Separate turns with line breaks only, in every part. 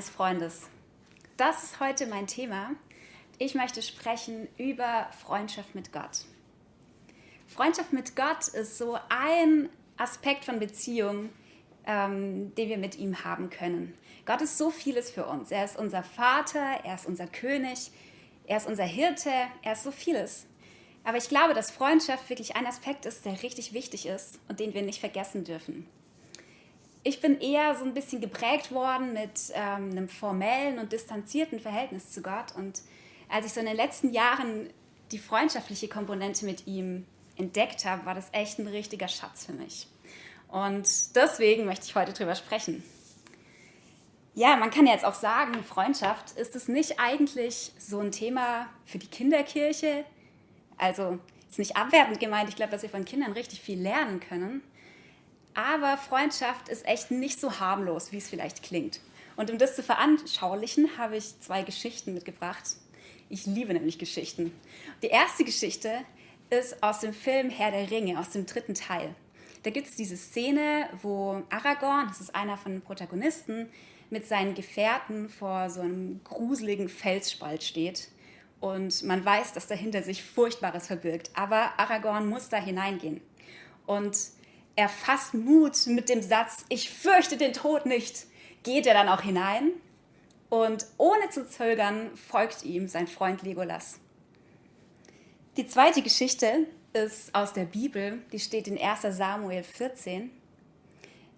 eines Freundes. Das ist heute mein Thema. Ich möchte sprechen über Freundschaft mit Gott. Freundschaft mit Gott ist so ein Aspekt von Beziehung, ähm, den wir mit ihm haben können. Gott ist so vieles für uns. Er ist unser Vater, er ist unser König, er ist unser Hirte, er ist so vieles. Aber ich glaube, dass Freundschaft wirklich ein Aspekt ist, der richtig wichtig ist und den wir nicht vergessen dürfen. Ich bin eher so ein bisschen geprägt worden mit ähm, einem formellen und distanzierten Verhältnis zu Gott. Und als ich so in den letzten Jahren die freundschaftliche Komponente mit ihm entdeckt habe, war das echt ein richtiger Schatz für mich. Und deswegen möchte ich heute drüber sprechen. Ja, man kann jetzt auch sagen, Freundschaft, ist es nicht eigentlich so ein Thema für die Kinderkirche? Also ist nicht abwertend gemeint, ich glaube, dass wir von Kindern richtig viel lernen können. Aber Freundschaft ist echt nicht so harmlos, wie es vielleicht klingt. Und um das zu veranschaulichen, habe ich zwei Geschichten mitgebracht. Ich liebe nämlich Geschichten. Die erste Geschichte ist aus dem Film Herr der Ringe, aus dem dritten Teil. Da gibt es diese Szene, wo Aragorn, das ist einer von den Protagonisten, mit seinen Gefährten vor so einem gruseligen Felsspalt steht. Und man weiß, dass dahinter sich Furchtbares verbirgt. Aber Aragorn muss da hineingehen. Und er fasst Mut mit dem Satz, ich fürchte den Tod nicht, geht er dann auch hinein. Und ohne zu zögern folgt ihm sein Freund Legolas. Die zweite Geschichte ist aus der Bibel, die steht in 1 Samuel 14.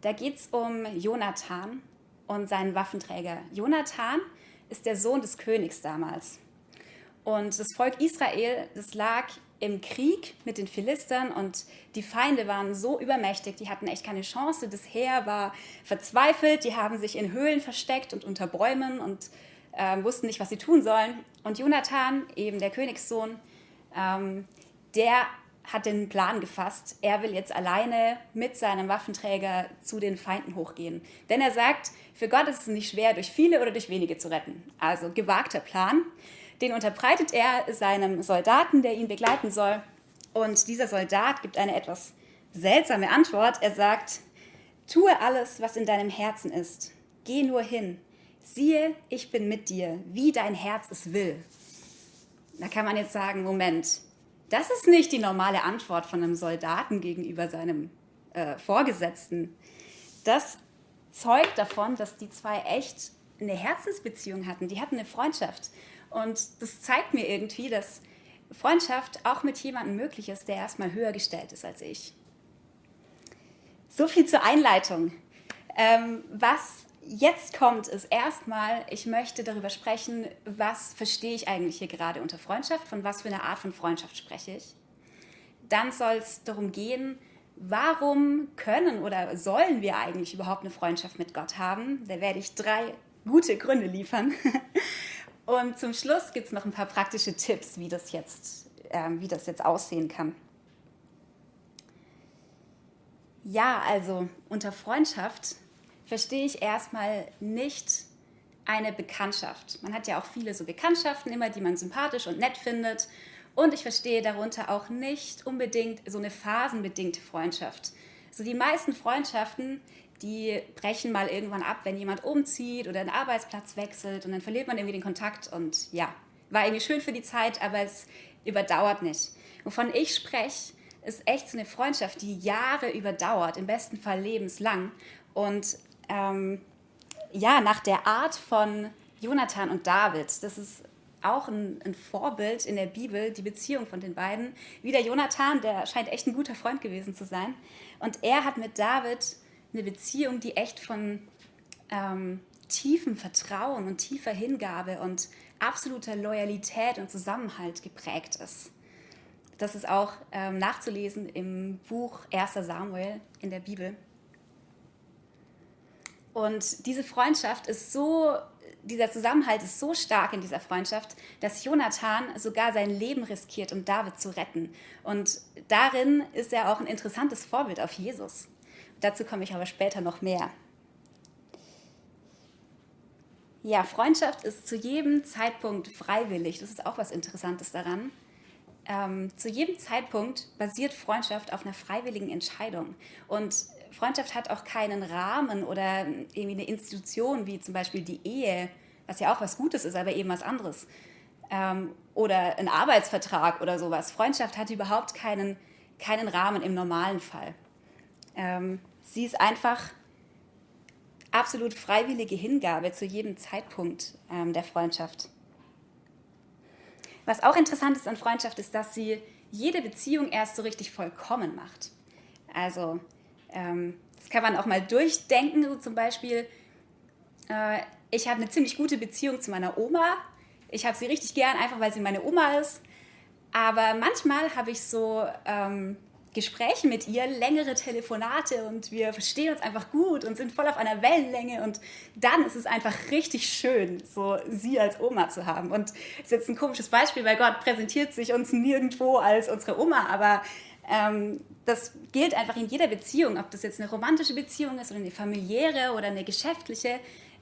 Da geht es um Jonathan und seinen Waffenträger. Jonathan ist der Sohn des Königs damals. Und das Volk Israel, das lag im Krieg mit den Philistern und die Feinde waren so übermächtig, die hatten echt keine Chance. Das Heer war verzweifelt, die haben sich in Höhlen versteckt und unter Bäumen und äh, wussten nicht, was sie tun sollen. Und Jonathan, eben der Königssohn, ähm, der hat den Plan gefasst, er will jetzt alleine mit seinem Waffenträger zu den Feinden hochgehen. Denn er sagt, für Gott ist es nicht schwer, durch viele oder durch wenige zu retten. Also gewagter Plan. Den unterbreitet er seinem Soldaten, der ihn begleiten soll. Und dieser Soldat gibt eine etwas seltsame Antwort. Er sagt, tue alles, was in deinem Herzen ist. Geh nur hin. Siehe, ich bin mit dir, wie dein Herz es will. Da kann man jetzt sagen, Moment, das ist nicht die normale Antwort von einem Soldaten gegenüber seinem äh, Vorgesetzten. Das zeugt davon, dass die zwei echt eine Herzensbeziehung hatten. Die hatten eine Freundschaft. Und das zeigt mir irgendwie, dass Freundschaft auch mit jemandem möglich ist, der erstmal höher gestellt ist als ich. So viel zur Einleitung. Ähm, was jetzt kommt, ist erstmal, ich möchte darüber sprechen, was verstehe ich eigentlich hier gerade unter Freundschaft, von was für einer Art von Freundschaft spreche ich. Dann soll es darum gehen, warum können oder sollen wir eigentlich überhaupt eine Freundschaft mit Gott haben? Da werde ich drei gute Gründe liefern. Und zum Schluss gibt es noch ein paar praktische Tipps, wie das jetzt, äh, wie das jetzt aussehen kann. Ja, also unter Freundschaft verstehe ich erstmal nicht eine Bekanntschaft. Man hat ja auch viele so Bekanntschaften immer, die man sympathisch und nett findet. Und ich verstehe darunter auch nicht unbedingt so eine phasenbedingte Freundschaft. So die meisten Freundschaften, die brechen mal irgendwann ab, wenn jemand umzieht oder einen Arbeitsplatz wechselt und dann verliert man irgendwie den Kontakt und ja, war irgendwie schön für die Zeit, aber es überdauert nicht. Wovon ich spreche, ist echt so eine Freundschaft, die Jahre überdauert, im besten Fall lebenslang und ähm, ja, nach der Art von Jonathan und David. Das ist auch ein, ein, Vorbild in der Bibel, die Beziehung von den beiden. Wie der Jonathan, der scheint echt ein guter Freund gewesen zu sein. Und er hat mit David eine Beziehung, die echt von ähm, tiefem Vertrauen und tiefer Hingabe und absoluter Loyalität und Zusammenhalt geprägt ist. Das ist auch ähm, nachzulesen im Buch 1 Samuel in der Bibel. Und diese Freundschaft ist so, dieser Zusammenhalt ist so stark in dieser Freundschaft, dass Jonathan sogar sein Leben riskiert, um David zu retten. Und darin ist er auch ein interessantes Vorbild auf Jesus. Dazu komme ich aber später noch mehr. Ja, Freundschaft ist zu jedem Zeitpunkt freiwillig. Das ist auch was Interessantes daran. Ähm, zu jedem Zeitpunkt basiert Freundschaft auf einer freiwilligen Entscheidung. Und Freundschaft hat auch keinen Rahmen oder irgendwie eine Institution wie zum Beispiel die Ehe, was ja auch was Gutes ist, aber eben was anderes. Ähm, oder ein Arbeitsvertrag oder sowas. Freundschaft hat überhaupt keinen, keinen Rahmen im normalen Fall. Ähm, sie ist einfach absolut freiwillige Hingabe zu jedem Zeitpunkt ähm, der Freundschaft. Was auch interessant ist an Freundschaft, ist, dass sie jede Beziehung erst so richtig vollkommen macht. Also, ähm, das kann man auch mal durchdenken. So zum Beispiel, äh, ich habe eine ziemlich gute Beziehung zu meiner Oma. Ich habe sie richtig gern, einfach weil sie meine Oma ist. Aber manchmal habe ich so ähm, Gespräche mit ihr, längere Telefonate und wir verstehen uns einfach gut und sind voll auf einer Wellenlänge und dann ist es einfach richtig schön, so sie als Oma zu haben. Und das ist jetzt ein komisches Beispiel, weil Gott präsentiert sich uns nirgendwo als unsere Oma, aber ähm, das gilt einfach in jeder Beziehung, ob das jetzt eine romantische Beziehung ist oder eine familiäre oder eine geschäftliche.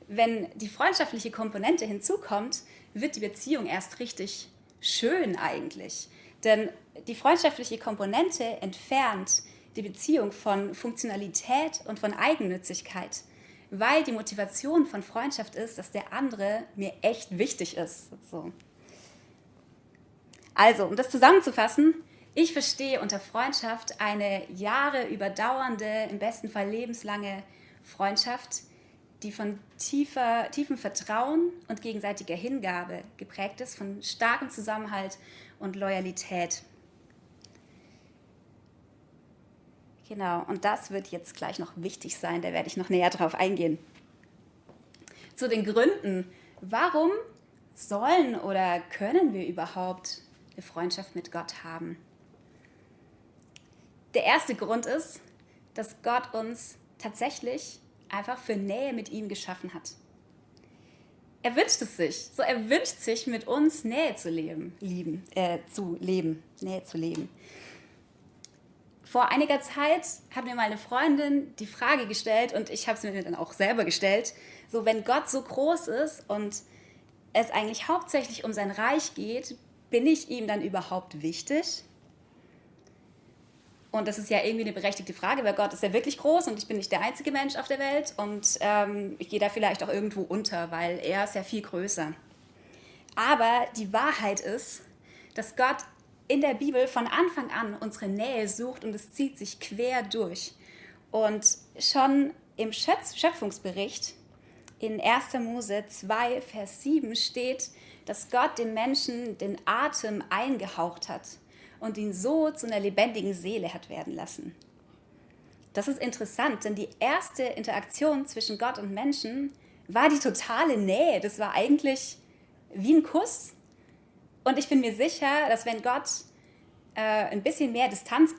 Wenn die freundschaftliche Komponente hinzukommt, wird die Beziehung erst richtig schön eigentlich. Denn die freundschaftliche Komponente entfernt die Beziehung von Funktionalität und von Eigennützigkeit, weil die Motivation von Freundschaft ist, dass der andere mir echt wichtig ist. So. Also, um das zusammenzufassen, ich verstehe unter Freundschaft eine Jahre überdauernde, im besten Fall lebenslange Freundschaft, die von tiefer, tiefem Vertrauen und gegenseitiger Hingabe geprägt ist, von starkem Zusammenhalt und Loyalität. Genau, und das wird jetzt gleich noch wichtig sein, da werde ich noch näher drauf eingehen. Zu den Gründen, warum sollen oder können wir überhaupt eine Freundschaft mit Gott haben? Der erste Grund ist, dass Gott uns tatsächlich einfach für Nähe mit ihm geschaffen hat er wünscht es sich. So, er wünscht sich, mit uns Nähe zu leben, lieben, äh, zu leben, Nähe zu leben. Vor einiger Zeit hat mir meine Freundin die Frage gestellt und ich habe es mir dann auch selber gestellt, so wenn Gott so groß ist und es eigentlich hauptsächlich um sein Reich geht, bin ich ihm dann überhaupt wichtig? Und das ist ja irgendwie eine berechtigte Frage, weil Gott ist ja wirklich groß und ich bin nicht der einzige Mensch auf der Welt und ähm, ich gehe da vielleicht auch irgendwo unter, weil er ist ja viel größer. Aber die Wahrheit ist, dass Gott in der Bibel von Anfang an unsere Nähe sucht und es zieht sich quer durch. Und schon im Schöpfungsbericht in 1. Mose 2, Vers 7 steht, dass Gott dem Menschen den Atem eingehaucht hat und ihn so zu einer lebendigen Seele hat werden lassen. Das ist interessant, denn die erste Interaktion zwischen Gott und Menschen war die totale Nähe. Das war eigentlich wie ein Kuss. Und ich bin mir sicher, dass wenn Gott äh, ein bisschen mehr Distanz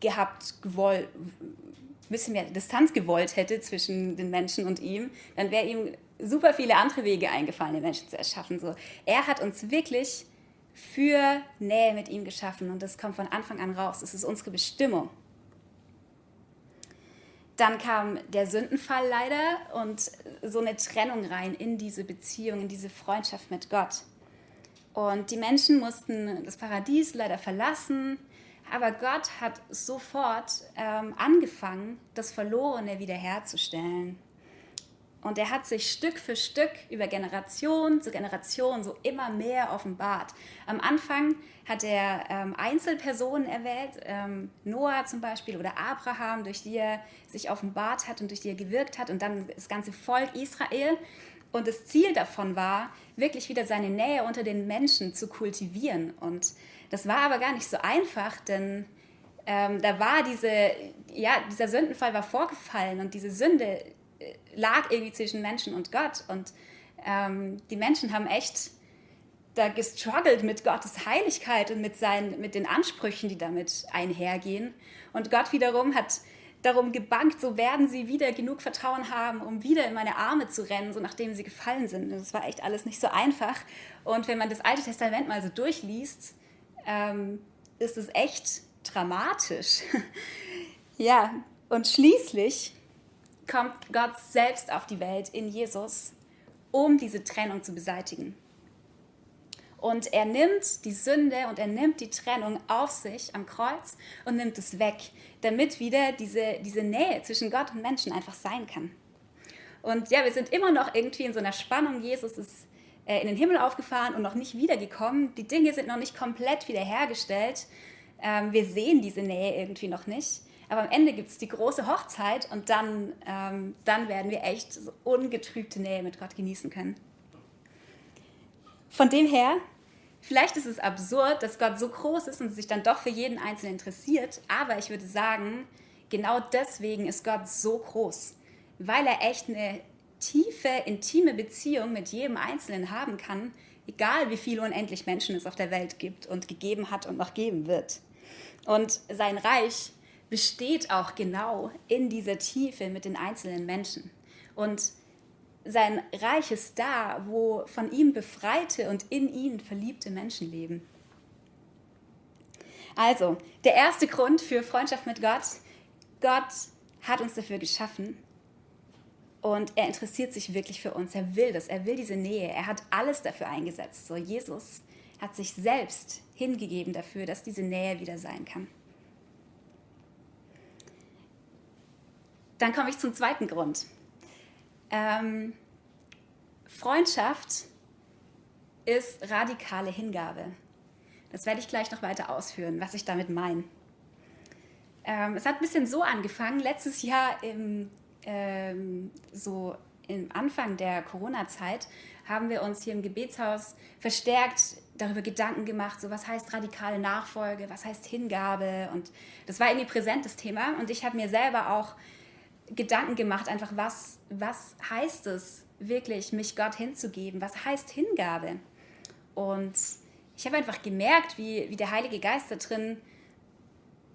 gehabt, gewollt, ein bisschen mehr Distanz gewollt hätte zwischen den Menschen und ihm, dann wäre ihm super viele andere Wege eingefallen, den Menschen zu erschaffen. So, er hat uns wirklich für Nähe mit ihm geschaffen und das kommt von Anfang an raus. Es ist unsere Bestimmung. Dann kam der Sündenfall leider und so eine Trennung rein in diese Beziehung, in diese Freundschaft mit Gott. Und die Menschen mussten das Paradies leider verlassen, aber Gott hat sofort ähm, angefangen, das Verlorene wiederherzustellen. Und er hat sich Stück für Stück über Generation zu Generation so immer mehr offenbart. Am Anfang hat er ähm, Einzelpersonen erwählt, ähm, Noah zum Beispiel oder Abraham, durch die er sich offenbart hat und durch die er gewirkt hat und dann das ganze Volk Israel. Und das Ziel davon war, wirklich wieder seine Nähe unter den Menschen zu kultivieren. Und das war aber gar nicht so einfach, denn ähm, da war diese, ja, dieser Sündenfall war vorgefallen und diese Sünde lag irgendwie zwischen Menschen und Gott. Und ähm, die Menschen haben echt da gestruggelt mit Gottes Heiligkeit und mit, seinen, mit den Ansprüchen, die damit einhergehen. Und Gott wiederum hat darum gebankt, so werden sie wieder genug Vertrauen haben, um wieder in meine Arme zu rennen, so nachdem sie gefallen sind. Das war echt alles nicht so einfach. Und wenn man das Alte Testament mal so durchliest, ähm, ist es echt dramatisch. ja, und schließlich kommt Gott selbst auf die Welt in Jesus, um diese Trennung zu beseitigen. Und er nimmt die Sünde und er nimmt die Trennung auf sich am Kreuz und nimmt es weg, damit wieder diese, diese Nähe zwischen Gott und Menschen einfach sein kann. Und ja, wir sind immer noch irgendwie in so einer Spannung. Jesus ist äh, in den Himmel aufgefahren und noch nicht wiedergekommen. Die Dinge sind noch nicht komplett wiederhergestellt. Ähm, wir sehen diese Nähe irgendwie noch nicht. Aber am Ende gibt es die große Hochzeit und dann, ähm, dann werden wir echt so ungetrübte Nähe mit Gott genießen können. Von dem her, vielleicht ist es absurd, dass Gott so groß ist und sich dann doch für jeden Einzelnen interessiert, aber ich würde sagen, genau deswegen ist Gott so groß, weil er echt eine tiefe, intime Beziehung mit jedem Einzelnen haben kann, egal wie viele unendlich Menschen es auf der Welt gibt und gegeben hat und noch geben wird. Und sein Reich besteht auch genau in dieser Tiefe mit den einzelnen Menschen. Und sein Reich ist da, wo von ihm befreite und in ihn verliebte Menschen leben. Also, der erste Grund für Freundschaft mit Gott, Gott hat uns dafür geschaffen und er interessiert sich wirklich für uns. Er will das, er will diese Nähe, er hat alles dafür eingesetzt. So, Jesus hat sich selbst hingegeben dafür, dass diese Nähe wieder sein kann. Dann komme ich zum zweiten Grund. Ähm, Freundschaft ist radikale Hingabe. Das werde ich gleich noch weiter ausführen, was ich damit meine. Ähm, es hat ein bisschen so angefangen. Letztes Jahr im, ähm, so im Anfang der Corona-Zeit haben wir uns hier im Gebetshaus verstärkt darüber Gedanken gemacht, so was heißt radikale Nachfolge, was heißt Hingabe und das war irgendwie präsentes Thema und ich habe mir selber auch Gedanken gemacht, einfach was, was heißt es wirklich, mich Gott hinzugeben, was heißt Hingabe und ich habe einfach gemerkt, wie, wie der Heilige Geist da drin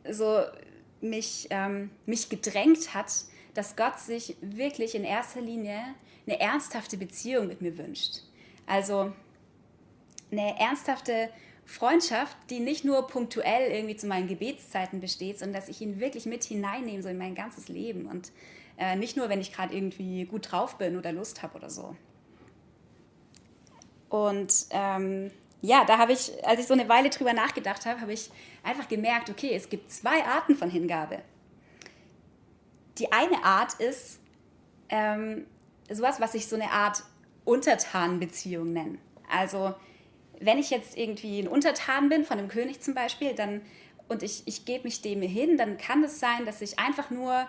so mich, ähm, mich gedrängt hat, dass Gott sich wirklich in erster Linie eine ernsthafte Beziehung mit mir wünscht. Also eine ernsthafte Freundschaft, die nicht nur punktuell irgendwie zu meinen Gebetszeiten besteht, sondern dass ich ihn wirklich mit hineinnehme, so in mein ganzes Leben. Und äh, nicht nur, wenn ich gerade irgendwie gut drauf bin oder Lust habe oder so. Und ähm, ja, da habe ich, als ich so eine Weile drüber nachgedacht habe, habe ich einfach gemerkt, okay, es gibt zwei Arten von Hingabe. Die eine Art ist ähm, sowas, was ich so eine Art Untertanenbeziehung nenne. Also wenn ich jetzt irgendwie ein Untertan bin, von einem König zum Beispiel, dann, und ich, ich gebe mich dem hin, dann kann es sein, dass ich einfach nur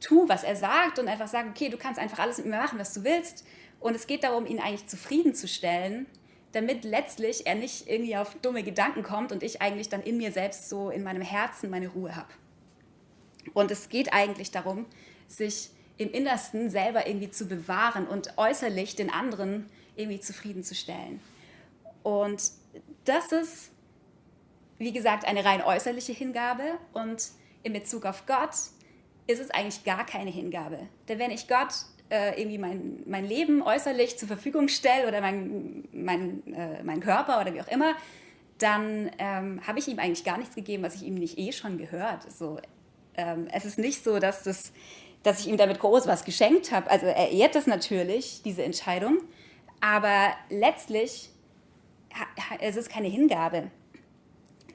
tue, was er sagt und einfach sage, okay, du kannst einfach alles mit mir machen, was du willst. Und es geht darum, ihn eigentlich zufriedenzustellen, damit letztlich er nicht irgendwie auf dumme Gedanken kommt und ich eigentlich dann in mir selbst so in meinem Herzen meine Ruhe habe. Und es geht eigentlich darum, sich im Innersten selber irgendwie zu bewahren und äußerlich den anderen irgendwie zufriedenzustellen. Und das ist, wie gesagt, eine rein äußerliche Hingabe. Und in Bezug auf Gott ist es eigentlich gar keine Hingabe. Denn wenn ich Gott äh, irgendwie mein, mein Leben äußerlich zur Verfügung stelle oder mein, mein, äh, mein Körper oder wie auch immer, dann ähm, habe ich ihm eigentlich gar nichts gegeben, was ich ihm nicht eh schon gehört. So, ähm, es ist nicht so, dass, das, dass ich ihm damit groß was geschenkt habe. Also er ehrt das natürlich, diese Entscheidung. Aber letztlich es ist keine Hingabe.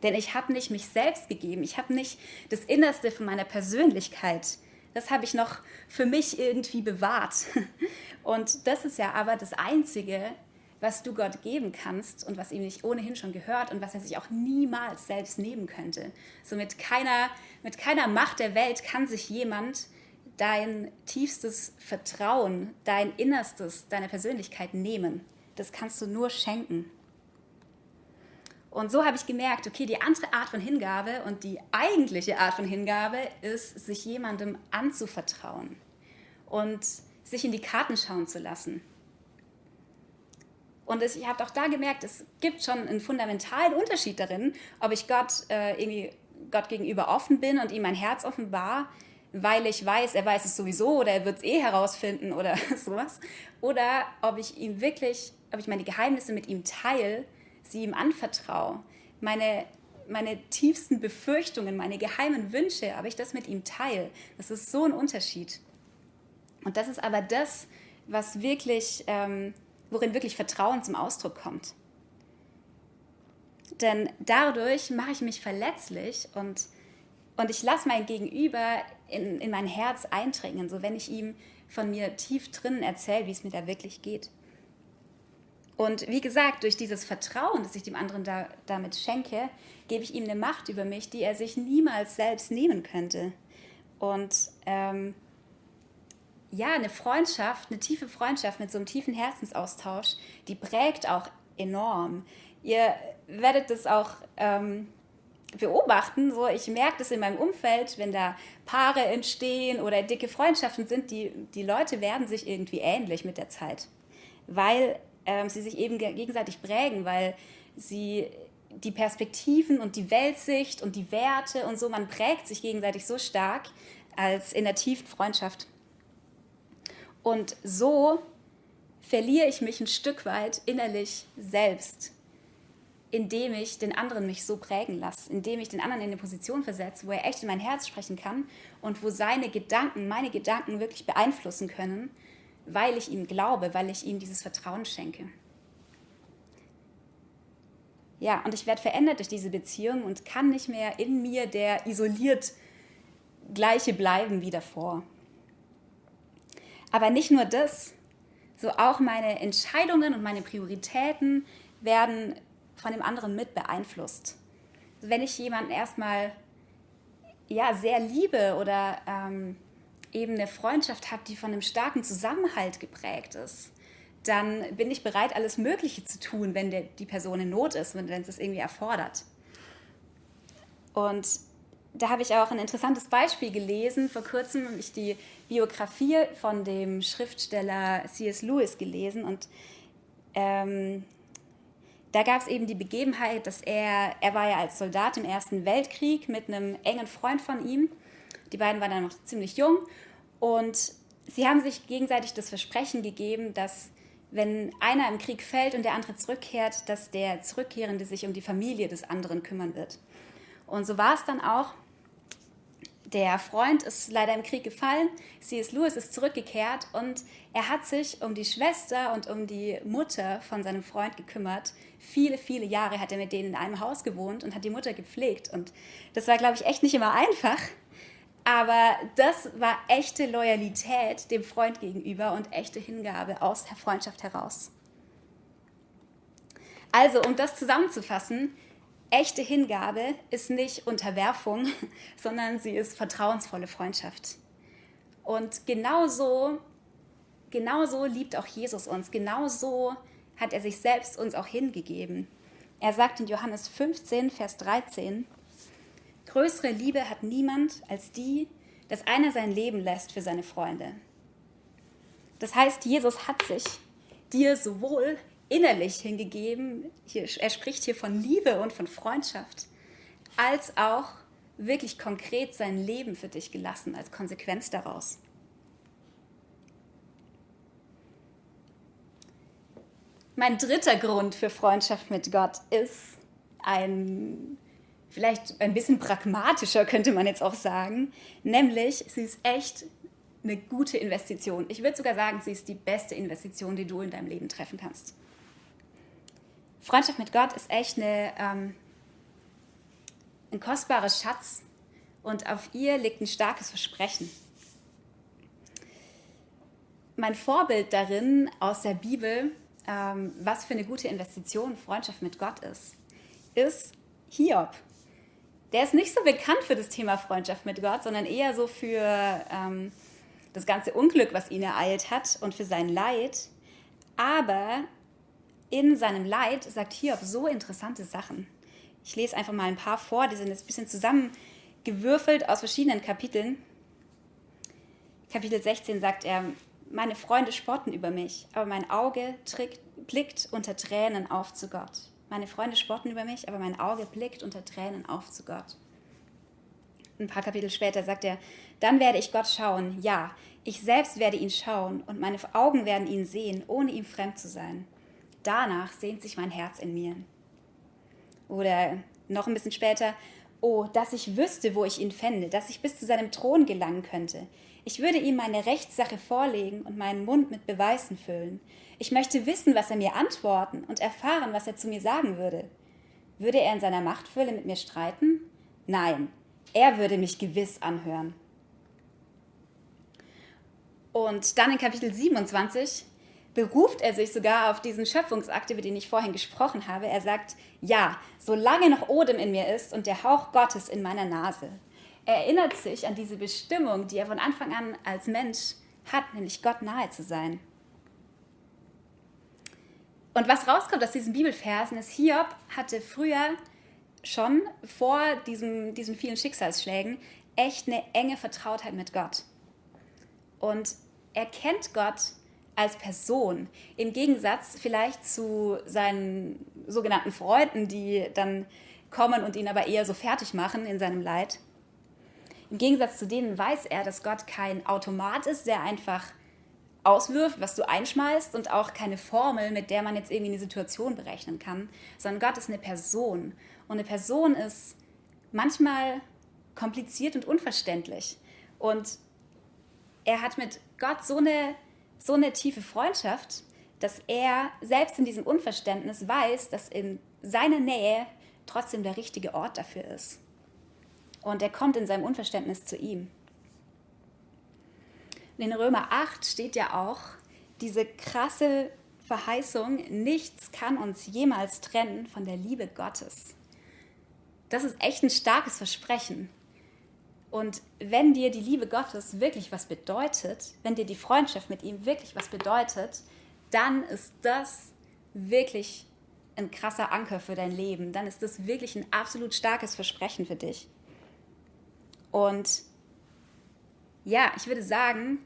Denn ich habe nicht mich selbst gegeben. Ich habe nicht das Innerste von meiner Persönlichkeit. Das habe ich noch für mich irgendwie bewahrt. Und das ist ja aber das Einzige, was du Gott geben kannst und was ihm nicht ohnehin schon gehört und was er sich auch niemals selbst nehmen könnte. So mit keiner, mit keiner Macht der Welt kann sich jemand dein tiefstes Vertrauen, dein Innerstes, deine Persönlichkeit nehmen. Das kannst du nur schenken. Und so habe ich gemerkt, okay, die andere Art von Hingabe und die eigentliche Art von Hingabe ist, sich jemandem anzuvertrauen und sich in die Karten schauen zu lassen. Und ich habe auch da gemerkt, es gibt schon einen fundamentalen Unterschied darin, ob ich Gott äh, irgendwie Gott gegenüber offen bin und ihm mein Herz offenbar, weil ich weiß, er weiß es sowieso oder er wird es eh herausfinden oder sowas, oder ob ich ihm wirklich, ob ich meine Geheimnisse mit ihm teile sie ihm anvertraue, meine, meine tiefsten Befürchtungen, meine geheimen Wünsche, aber ich das mit ihm teile. Das ist so ein Unterschied. Und das ist aber das, was wirklich, ähm, worin wirklich Vertrauen zum Ausdruck kommt. Denn dadurch mache ich mich verletzlich und, und ich lasse mein Gegenüber in, in mein Herz eindringen, so wenn ich ihm von mir tief drinnen erzähle, wie es mir da wirklich geht. Und wie gesagt, durch dieses Vertrauen, das ich dem anderen da, damit schenke, gebe ich ihm eine Macht über mich, die er sich niemals selbst nehmen könnte. Und ähm, ja, eine Freundschaft, eine tiefe Freundschaft mit so einem tiefen Herzensaustausch, die prägt auch enorm. Ihr werdet das auch ähm, beobachten. So, ich merke das in meinem Umfeld, wenn da Paare entstehen oder dicke Freundschaften sind, die, die Leute werden sich irgendwie ähnlich mit der Zeit, weil ähm, sie sich eben gegenseitig prägen, weil sie die Perspektiven und die Weltsicht und die Werte und so, man prägt sich gegenseitig so stark als in der tiefen Freundschaft. Und so verliere ich mich ein Stück weit innerlich selbst, indem ich den anderen mich so prägen lasse, indem ich den anderen in eine Position versetze, wo er echt in mein Herz sprechen kann und wo seine Gedanken, meine Gedanken wirklich beeinflussen können, weil ich ihm glaube, weil ich ihm dieses Vertrauen schenke. Ja, und ich werde verändert durch diese Beziehung und kann nicht mehr in mir der isoliert gleiche bleiben wie davor. Aber nicht nur das, so auch meine Entscheidungen und meine Prioritäten werden von dem anderen mit beeinflusst. Wenn ich jemanden erstmal ja, sehr liebe oder ähm, eben eine Freundschaft habe, die von einem starken Zusammenhalt geprägt ist, dann bin ich bereit, alles Mögliche zu tun, wenn der, die Person in Not ist, wenn, wenn es das irgendwie erfordert. Und da habe ich auch ein interessantes Beispiel gelesen. Vor kurzem habe ich die Biografie von dem Schriftsteller C.S. Lewis gelesen und ähm, da gab es eben die Begebenheit, dass er, er war ja als Soldat im Ersten Weltkrieg mit einem engen Freund von ihm. Die beiden waren dann noch ziemlich jung und sie haben sich gegenseitig das Versprechen gegeben, dass wenn einer im Krieg fällt und der andere zurückkehrt, dass der Zurückkehrende sich um die Familie des anderen kümmern wird. Und so war es dann auch. Der Freund ist leider im Krieg gefallen, C.S. Lewis ist zurückgekehrt und er hat sich um die Schwester und um die Mutter von seinem Freund gekümmert. Viele, viele Jahre hat er mit denen in einem Haus gewohnt und hat die Mutter gepflegt. Und das war, glaube ich, echt nicht immer einfach. Aber das war echte Loyalität dem Freund gegenüber und echte Hingabe aus der Freundschaft heraus. Also, um das zusammenzufassen, Echte Hingabe ist nicht Unterwerfung, sondern sie ist vertrauensvolle Freundschaft. Und genauso, genauso liebt auch Jesus uns. Genauso hat er sich selbst uns auch hingegeben. Er sagt in Johannes 15, Vers 13, Größere Liebe hat niemand als die, dass einer sein Leben lässt für seine Freunde. Das heißt, Jesus hat sich dir sowohl innerlich hingegeben. Hier, er spricht hier von Liebe und von Freundschaft, als auch wirklich konkret sein Leben für dich gelassen als Konsequenz daraus. Mein dritter Grund für Freundschaft mit Gott ist ein, vielleicht ein bisschen pragmatischer, könnte man jetzt auch sagen, nämlich sie ist echt eine gute Investition. Ich würde sogar sagen, sie ist die beste Investition, die du in deinem Leben treffen kannst. Freundschaft mit Gott ist echt eine, ähm, ein kostbares Schatz und auf ihr liegt ein starkes Versprechen. Mein Vorbild darin aus der Bibel, ähm, was für eine gute Investition Freundschaft mit Gott ist, ist Hiob. Der ist nicht so bekannt für das Thema Freundschaft mit Gott, sondern eher so für ähm, das ganze Unglück, was ihn ereilt hat und für sein Leid. Aber in seinem Leid sagt Hiob so interessante Sachen. Ich lese einfach mal ein paar vor, die sind jetzt ein bisschen zusammengewürfelt aus verschiedenen Kapiteln. Kapitel 16 sagt er, meine Freunde spotten über mich, aber mein Auge trägt, blickt unter Tränen auf zu Gott. Meine Freunde spotten über mich, aber mein Auge blickt unter Tränen auf zu Gott. Ein paar Kapitel später sagt er, dann werde ich Gott schauen, ja, ich selbst werde ihn schauen und meine Augen werden ihn sehen, ohne ihm fremd zu sein. Danach sehnt sich mein Herz in mir. Oder noch ein bisschen später, oh, dass ich wüsste, wo ich ihn fände, dass ich bis zu seinem Thron gelangen könnte. Ich würde ihm meine Rechtssache vorlegen und meinen Mund mit Beweisen füllen. Ich möchte wissen, was er mir antworten und erfahren, was er zu mir sagen würde. Würde er in seiner Machtfülle mit mir streiten? Nein, er würde mich gewiss anhören. Und dann in Kapitel 27 beruft er sich sogar auf diesen Schöpfungsakt, über den ich vorhin gesprochen habe. Er sagt, ja, solange noch Odem in mir ist und der Hauch Gottes in meiner Nase. Er erinnert sich an diese Bestimmung, die er von Anfang an als Mensch hat, nämlich Gott nahe zu sein. Und was rauskommt aus diesen Bibelversen ist, Hiob hatte früher schon vor diesem, diesen vielen Schicksalsschlägen echt eine enge Vertrautheit mit Gott. Und er kennt Gott als Person, im Gegensatz vielleicht zu seinen sogenannten Freunden, die dann kommen und ihn aber eher so fertig machen in seinem Leid. Im Gegensatz zu denen weiß er, dass Gott kein Automat ist, der einfach auswirft, was du einschmeißt und auch keine Formel, mit der man jetzt irgendwie eine Situation berechnen kann, sondern Gott ist eine Person. Und eine Person ist manchmal kompliziert und unverständlich. Und er hat mit Gott so eine, so eine tiefe Freundschaft, dass er selbst in diesem Unverständnis weiß, dass in seiner Nähe trotzdem der richtige Ort dafür ist. Und er kommt in seinem Unverständnis zu ihm. in Römer 8 steht ja auch diese krasse Verheißung, nichts kann uns jemals trennen von der Liebe Gottes. Das ist echt ein starkes Versprechen. Und wenn dir die Liebe Gottes wirklich was bedeutet, wenn dir die Freundschaft mit ihm wirklich was bedeutet, dann ist das wirklich ein krasser Anker für dein Leben. Dann ist das wirklich ein absolut starkes Versprechen für dich. Und ja, ich würde sagen,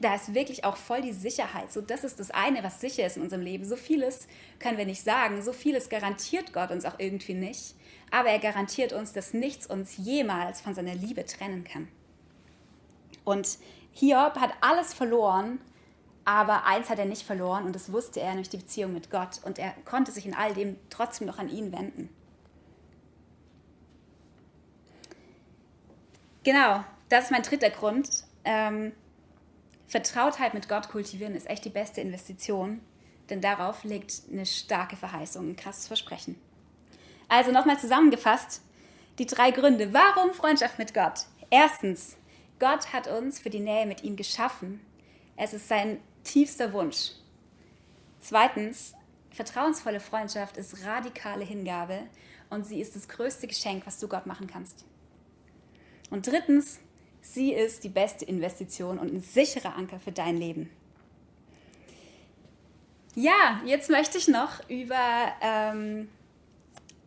da ist wirklich auch voll die Sicherheit. So, das ist das eine, was sicher ist in unserem Leben. So vieles können wir nicht sagen. So vieles garantiert Gott uns auch irgendwie nicht aber er garantiert uns, dass nichts uns jemals von seiner Liebe trennen kann. Und Hiob hat alles verloren, aber eins hat er nicht verloren und das wusste er, nämlich die Beziehung mit Gott. Und er konnte sich in all dem trotzdem noch an ihn wenden. Genau, das ist mein dritter Grund. Ähm, Vertrautheit mit Gott kultivieren ist echt die beste Investition, denn darauf liegt eine starke Verheißung, ein krasses Versprechen. Also nochmal zusammengefasst, die drei Gründe. Warum Freundschaft mit Gott? Erstens, Gott hat uns für die Nähe mit ihm geschaffen. Es ist sein tiefster Wunsch. Zweitens, vertrauensvolle Freundschaft ist radikale Hingabe und sie ist das größte Geschenk, was du Gott machen kannst. Und drittens, sie ist die beste Investition und ein sicherer Anker für dein Leben. Ja, jetzt möchte ich noch über ähm,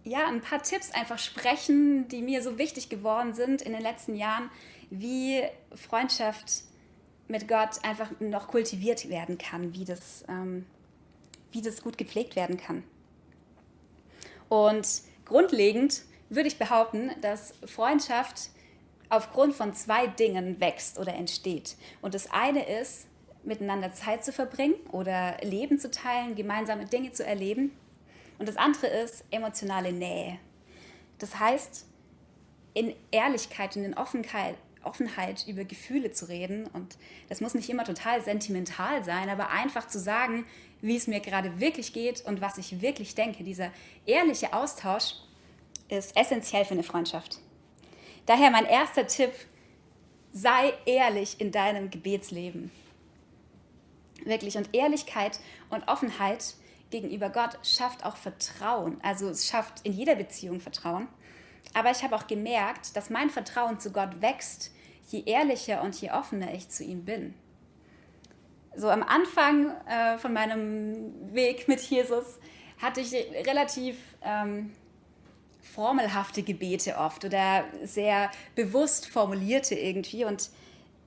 ja, ein paar Tipps einfach sprechen, die mir so wichtig geworden sind in den letzten Jahren, wie Freundschaft mit Gott einfach noch kultiviert werden kann, wie das, ähm, wie das gut gepflegt werden kann. Und grundlegend würde ich behaupten, dass Freundschaft aufgrund von zwei Dingen wächst oder entsteht. Und das eine ist, miteinander Zeit zu verbringen oder Leben zu teilen, gemeinsame Dinge zu erleben. Und das andere ist emotionale Nähe. Das heißt, in Ehrlichkeit und in Offenheit, Offenheit über Gefühle zu reden. Und das muss nicht immer total sentimental sein, aber einfach zu sagen, wie es mir gerade wirklich geht und was ich wirklich denke. Dieser ehrliche Austausch ist essentiell für eine Freundschaft. Daher mein erster Tipp, sei ehrlich in deinem Gebetsleben. Wirklich. Und Ehrlichkeit und Offenheit gegenüber Gott schafft auch Vertrauen. Also es schafft in jeder Beziehung Vertrauen. Aber ich habe auch gemerkt, dass mein Vertrauen zu Gott wächst, je ehrlicher und je offener ich zu ihm bin. So am Anfang äh, von meinem Weg mit Jesus hatte ich relativ ähm, formelhafte Gebete oft oder sehr bewusst formulierte irgendwie. Und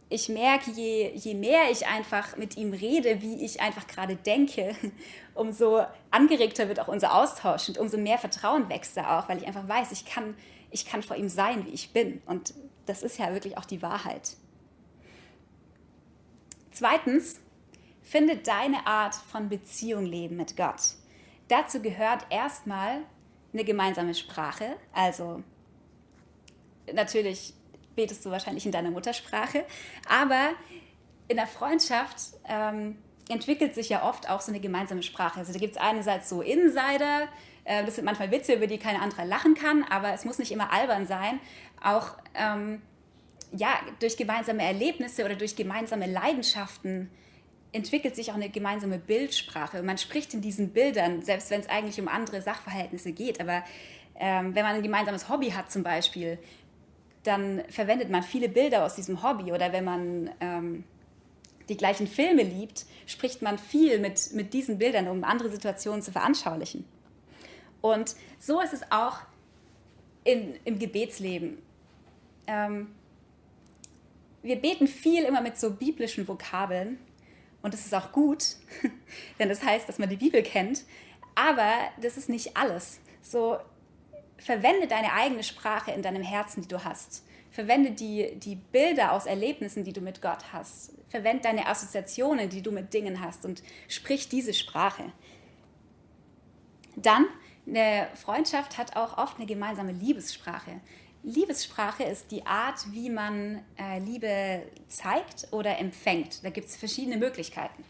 ich merke, je, je mehr ich einfach mit ihm rede, wie ich einfach gerade denke, umso angeregter wird auch unser Austausch und umso mehr Vertrauen wächst da auch, weil ich einfach weiß, ich kann, ich kann vor ihm sein, wie ich bin. Und das ist ja wirklich auch die Wahrheit. Zweitens, finde deine Art von Beziehung leben mit Gott. Dazu gehört erstmal eine gemeinsame Sprache, also natürlich betest du wahrscheinlich in deiner Muttersprache. Aber in der Freundschaft ähm, entwickelt sich ja oft auch so eine gemeinsame Sprache. Also da gibt es einerseits so Insider, Äh, das sind manchmal Witze, über die kein anderer lachen kann, aber es muss nicht immer albern sein. Auch ähm, ja, durch gemeinsame Erlebnisse oder durch gemeinsame Leidenschaften entwickelt sich auch eine gemeinsame Bildsprache. Man spricht in diesen Bildern, selbst wenn es eigentlich um andere Sachverhältnisse geht. Aber ähm, wenn man ein gemeinsames Hobby hat zum Beispiel, dann verwendet man viele Bilder aus diesem Hobby. Oder wenn man ähm, die gleichen Filme liebt, spricht man viel mit, mit diesen Bildern, um andere Situationen zu veranschaulichen. Und so ist es auch in, im Gebetsleben. Ähm, wir beten viel immer mit so biblischen Vokabeln und das ist auch gut, denn das heißt, dass man die Bibel kennt. Aber das ist nicht alles. So, verwende deine eigene Sprache in deinem Herzen, die du hast. Verwende die, die Bilder aus Erlebnissen, die du mit Gott hast. Verwende deine Assoziationen, die du mit Dingen hast und sprich diese Sprache. Dann, eine Freundschaft hat auch oft eine gemeinsame Liebessprache. Liebessprache ist die Art, wie man äh, Liebe zeigt oder empfängt. Da gibt es verschiedene Möglichkeiten.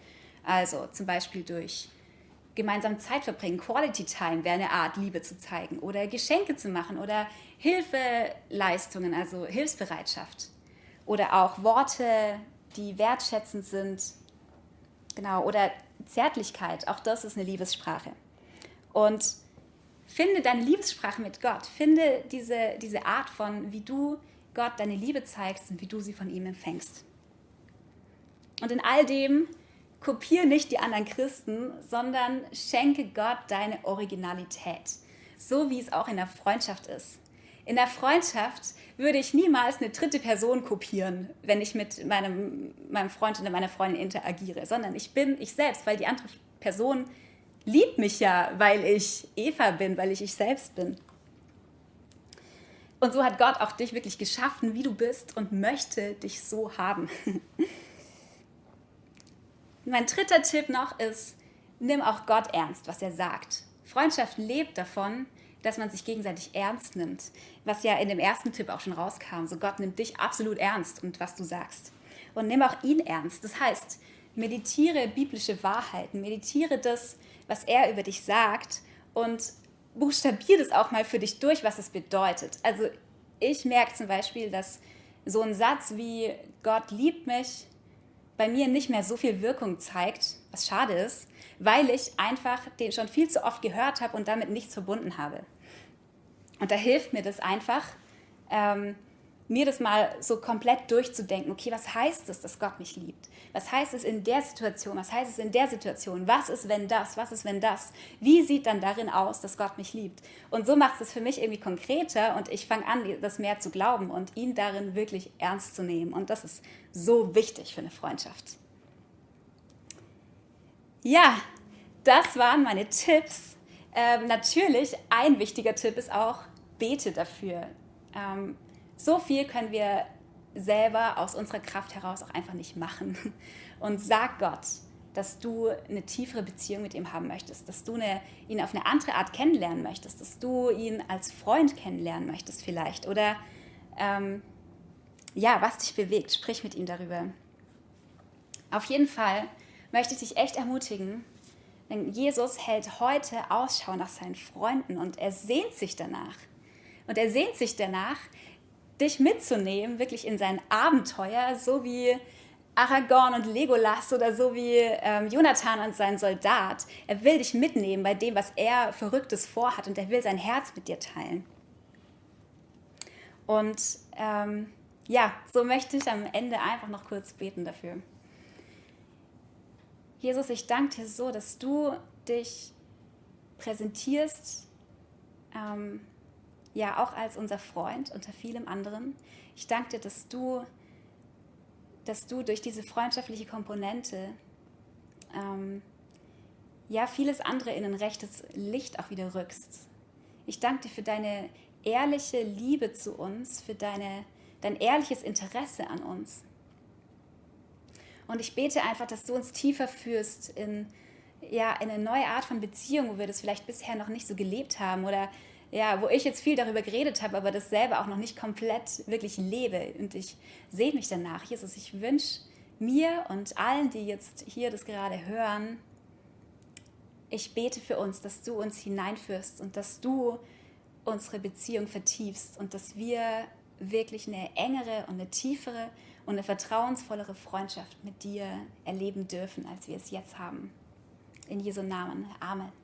Also zum Beispiel durch gemeinsam Zeit verbringen, Quality Time wäre eine Art, Liebe zu zeigen oder Geschenke zu machen oder Hilfeleistungen, also Hilfsbereitschaft. Oder auch Worte, die wertschätzend sind. Genau, oder Zärtlichkeit, auch das ist eine Liebessprache. Und Finde deine Liebessprache mit Gott. Finde diese, diese Art von, wie du Gott deine Liebe zeigst und wie du sie von ihm empfängst. Und in all dem kopiere nicht die anderen Christen, sondern schenke Gott deine Originalität. So wie es auch in der Freundschaft ist. In der Freundschaft würde ich niemals eine dritte Person kopieren, wenn ich mit meinem, meinem Freund oder meiner Freundin interagiere, sondern ich bin ich selbst, weil die andere Person liebt mich ja, weil ich Eva bin, weil ich ich selbst bin. Und so hat Gott auch dich wirklich geschaffen, wie du bist und möchte dich so haben. mein dritter Tipp noch ist, nimm auch Gott ernst, was er sagt. Freundschaft lebt davon, dass man sich gegenseitig ernst nimmt, was ja in dem ersten Tipp auch schon rauskam. So Gott nimmt dich absolut ernst und was du sagst. Und nimm auch ihn ernst. Das heißt, meditiere biblische Wahrheiten, meditiere das, was er über dich sagt und buchstabier das auch mal für dich durch, was es bedeutet. Also ich merke zum Beispiel, dass so ein Satz wie Gott liebt mich bei mir nicht mehr so viel Wirkung zeigt, was schade ist, weil ich einfach den schon viel zu oft gehört habe und damit nichts verbunden habe. Und da hilft mir das einfach, ähm, mir das mal so komplett durchzudenken, okay, was heißt es, dass Gott mich liebt? Was heißt es in der Situation? Was heißt es in der Situation? Was ist, wenn das? Was ist, wenn das? Wie sieht dann darin aus, dass Gott mich liebt? Und so macht es für mich irgendwie konkreter und ich fange an, das mehr zu glauben und ihn darin wirklich ernst zu nehmen. Und das ist so wichtig für eine Freundschaft. Ja, das waren meine Tipps. Ähm, natürlich, ein wichtiger Tipp ist auch, bete dafür. Ähm, so viel können wir selber aus unserer Kraft heraus auch einfach nicht machen. Und sag Gott, dass du eine tiefere Beziehung mit ihm haben möchtest, dass du eine, ihn auf eine andere Art kennenlernen möchtest, dass du ihn als Freund kennenlernen möchtest vielleicht oder ähm, ja, was dich bewegt, sprich mit ihm darüber. Auf jeden Fall möchte ich dich echt ermutigen, denn Jesus hält heute Ausschau nach seinen Freunden und er sehnt sich danach. Und er sehnt sich danach, dich mitzunehmen, wirklich in sein Abenteuer, so wie Aragorn und Legolas oder so wie ähm, Jonathan und sein Soldat. Er will dich mitnehmen bei dem, was er Verrücktes vorhat und er will sein Herz mit dir teilen. Und ähm, ja, so möchte ich am Ende einfach noch kurz beten dafür. Jesus, ich danke dir so, dass du dich präsentierst ähm, ja auch als unser Freund unter vielem anderen. Ich danke dir, dass du, dass du durch diese freundschaftliche Komponente ähm, ja vieles andere in ein rechtes Licht auch wieder rückst. Ich danke dir für deine ehrliche Liebe zu uns, für deine, dein ehrliches Interesse an uns. Und ich bete einfach, dass du uns tiefer führst in, ja, in eine neue Art von Beziehung, wo wir das vielleicht bisher noch nicht so gelebt haben oder ja, wo ich jetzt viel darüber geredet habe, aber das selber auch noch nicht komplett wirklich lebe. Und ich sehe mich danach. Jesus, ich wünsche mir und allen, die jetzt hier das gerade hören, ich bete für uns, dass du uns hineinführst und dass du unsere Beziehung vertiefst und dass wir wirklich eine engere und eine tiefere und eine vertrauensvollere Freundschaft mit dir erleben dürfen, als wir es jetzt haben. In Jesu Namen. Amen.